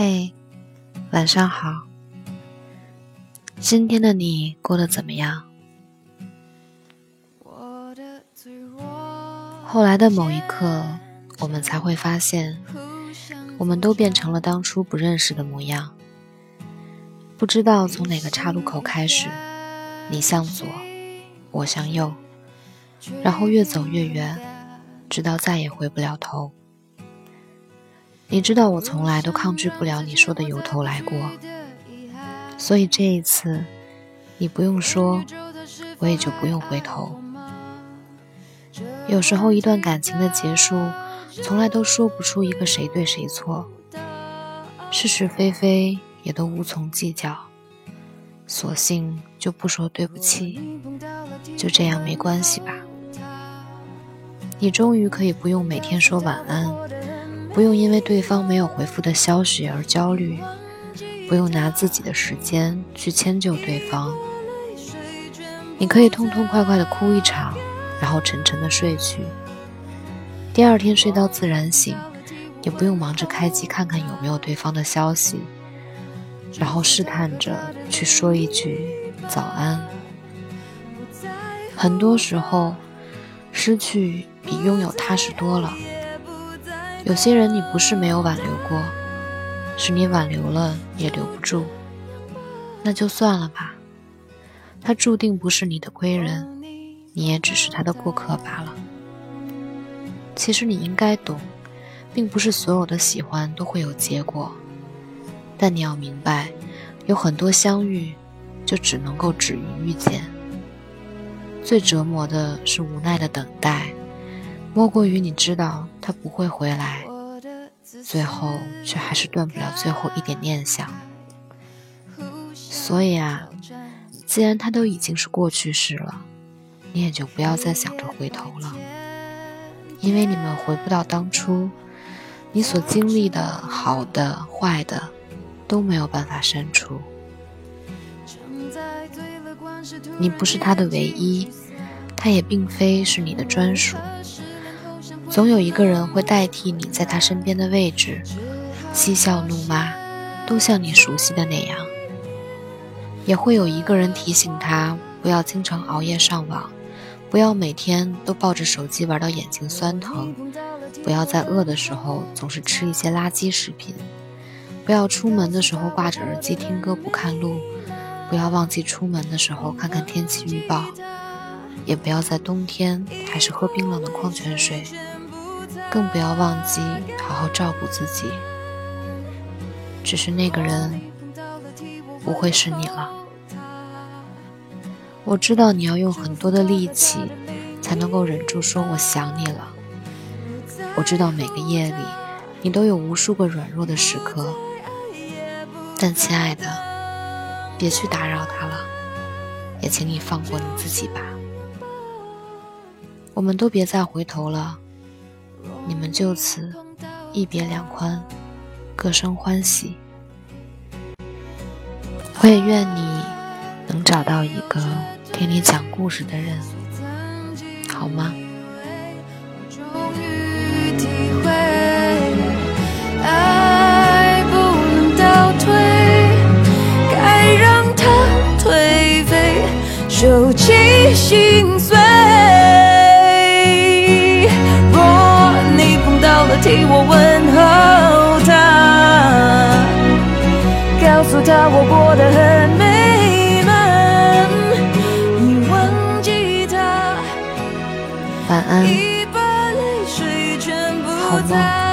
嘿，晚上好。今天的你过得怎么样？后来的某一刻，我们才会发现，我们都变成了当初不认识的模样。不知道从哪个岔路口开始，你向左，我向右，然后越走越远，直到再也回不了头。你知道我从来都抗拒不了你说的由头来过，所以这一次，你不用说，我也就不用回头。有时候一段感情的结束，从来都说不出一个谁对谁错，是是非非也都无从计较，索性就不说对不起，就这样没关系吧。你终于可以不用每天说晚安。不用因为对方没有回复的消息而焦虑，不用拿自己的时间去迁就对方。你可以痛痛快快的哭一场，然后沉沉的睡去。第二天睡到自然醒，也不用忙着开机看看有没有对方的消息，然后试探着去说一句早安。很多时候，失去比拥有踏实多了。有些人你不是没有挽留过，是你挽留了也留不住，那就算了吧。他注定不是你的归人，你也只是他的过客罢了。其实你应该懂，并不是所有的喜欢都会有结果，但你要明白，有很多相遇就只能够止于遇见。最折磨的是无奈的等待。莫过于你知道他不会回来，最后却还是断不了最后一点念想。所以啊，既然他都已经是过去式了，你也就不要再想着回头了，因为你们回不到当初，你所经历的好的、坏的都没有办法删除。你不是他的唯一，他也并非是你的专属。总有一个人会代替你在他身边的位置，嬉笑怒骂，都像你熟悉的那样。也会有一个人提醒他不要经常熬夜上网，不要每天都抱着手机玩到眼睛酸疼，不要在饿的时候总是吃一些垃圾食品，不要出门的时候挂着耳机听歌不看路，不要忘记出门的时候看看天气预报，也不要在冬天还是喝冰冷的矿泉水。更不要忘记好好照顾自己。只是那个人不会是你了。我知道你要用很多的力气才能够忍住说我想你了。我知道每个夜里你都有无数个软弱的时刻。但亲爱的，别去打扰他了，也请你放过你自己吧。我们都别再回头了。你们就此一别两宽，各生欢喜。我也愿你能找到一个听你讲故事的人，好吗？心碎。替我问候他，告诉他我过得很美满，你忘记他，晚安，好梦。